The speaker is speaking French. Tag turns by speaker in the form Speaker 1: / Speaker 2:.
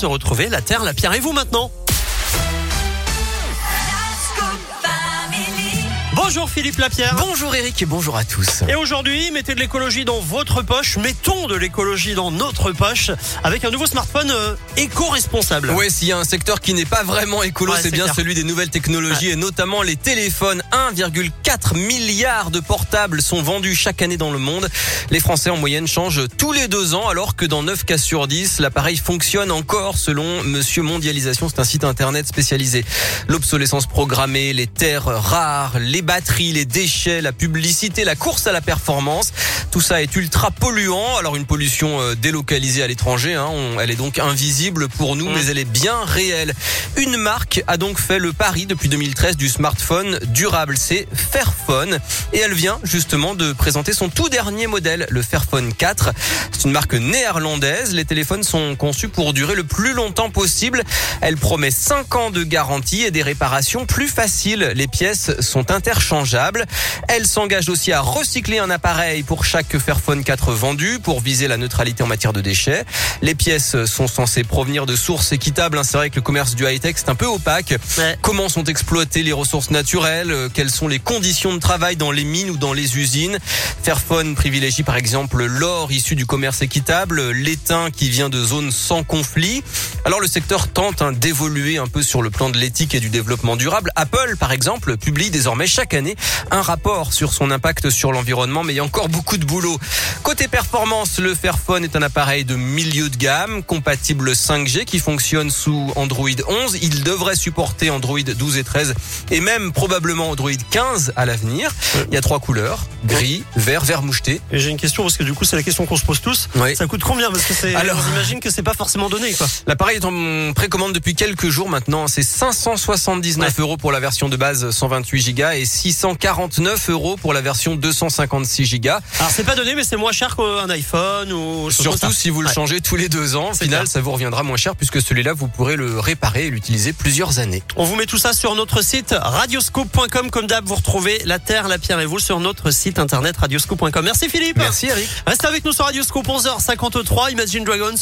Speaker 1: de retrouver la Terre, la Pierre et vous maintenant. Bonjour Philippe Lapierre.
Speaker 2: Bonjour Eric et bonjour à tous.
Speaker 1: Et aujourd'hui, mettez de l'écologie dans votre poche, mettons de l'écologie dans notre poche avec un nouveau smartphone euh, éco-responsable.
Speaker 2: Ouais, s'il y a un secteur qui n'est pas vraiment écolo,
Speaker 1: Ouais,
Speaker 2: c'est bien
Speaker 1: clair.
Speaker 2: celui des nouvelles technologies et notamment les téléphones. 1,4 milliard de portables sont vendus chaque année dans le monde. Les Français en moyenne changent tous les deux ans alors que dans 9 cas sur 10, l'appareil fonctionne encore selon Monsieur Mondialisation. C'est un site internet spécialisé. L'obsolescence programmée, les terres rares, les les déchets, la publicité, la course à la performance. Tout ça est ultra polluant. Alors une pollution euh, délocalisée à l'étranger, hein, elle est donc invisible pour nous, mais elle est bien réelle. Une marque a donc fait le pari depuis 2013 du smartphone durable, c'est Fairphone, et elle vient justement de présenter son tout dernier modèle, le Fairphone 4. C'est une marque néerlandaise. Les téléphones sont conçus pour durer le plus longtemps possible. Elle promet 5 ans de garantie et des réparations plus faciles. Les pièces sont interchangeables. Elle s'engage aussi à recycler un appareil pour chaque Fairphone 4 vendu pour viser la neutralité en matière de déchets. Les pièces sont censées provenir de sources équitables. hein. C'est vrai que le commerce du c'est un peu opaque.
Speaker 1: Ouais.
Speaker 2: Comment sont exploitées les ressources naturelles? Euh, Quelles sont les conditions de travail dans les mines ou dans les usines? Fairphone privilégie par exemple l'or issu du commerce équitable, l'étain qui vient de zones sans conflit. Alors le secteur tente hein, d'évoluer un peu sur le plan de l'éthique et du développement durable. Apple par exemple publie désormais chaque année un rapport sur son impact sur l'environnement, mais il y a encore beaucoup de boulot. Côté performance, le Fairphone est un appareil de milieu de gamme, compatible 5G qui fonctionne sous Android 11. Il devrait supporter Android 12 et 13 et même probablement Android 15 à l'avenir. Il y a trois couleurs, gris, vert, vert moucheté.
Speaker 1: Et j'ai une question parce que du coup c'est la question qu'on se pose tous.
Speaker 2: Oui.
Speaker 1: Ça coûte combien? Parce que c'est.
Speaker 2: Alors-
Speaker 1: on imagine que c'est pas forcément donné quoi.
Speaker 2: L'appareil est en précommande depuis quelques jours maintenant. C'est 579 euros pour la version de base 128 Go et 649 euros pour la version 256 Go.
Speaker 1: Alors c'est pas donné mais c'est moins cher qu'un iPhone ou.
Speaker 2: Surtout si vous le
Speaker 1: Ouais.
Speaker 2: changez tous les deux ans. Au final,
Speaker 1: clair.
Speaker 2: ça vous reviendra moins cher puisque celui-là, vous pourrez le réparer et l'utiliser plusieurs années.
Speaker 1: On vous met tout ça sur notre site radioscope.com comme d'hab. Vous retrouvez la Terre, la Pierre et vous sur notre site internet radioscope.com. Merci Philippe.
Speaker 2: Merci Eric.
Speaker 1: Restez avec nous sur Radioscope 11h53. Imagine Dragons.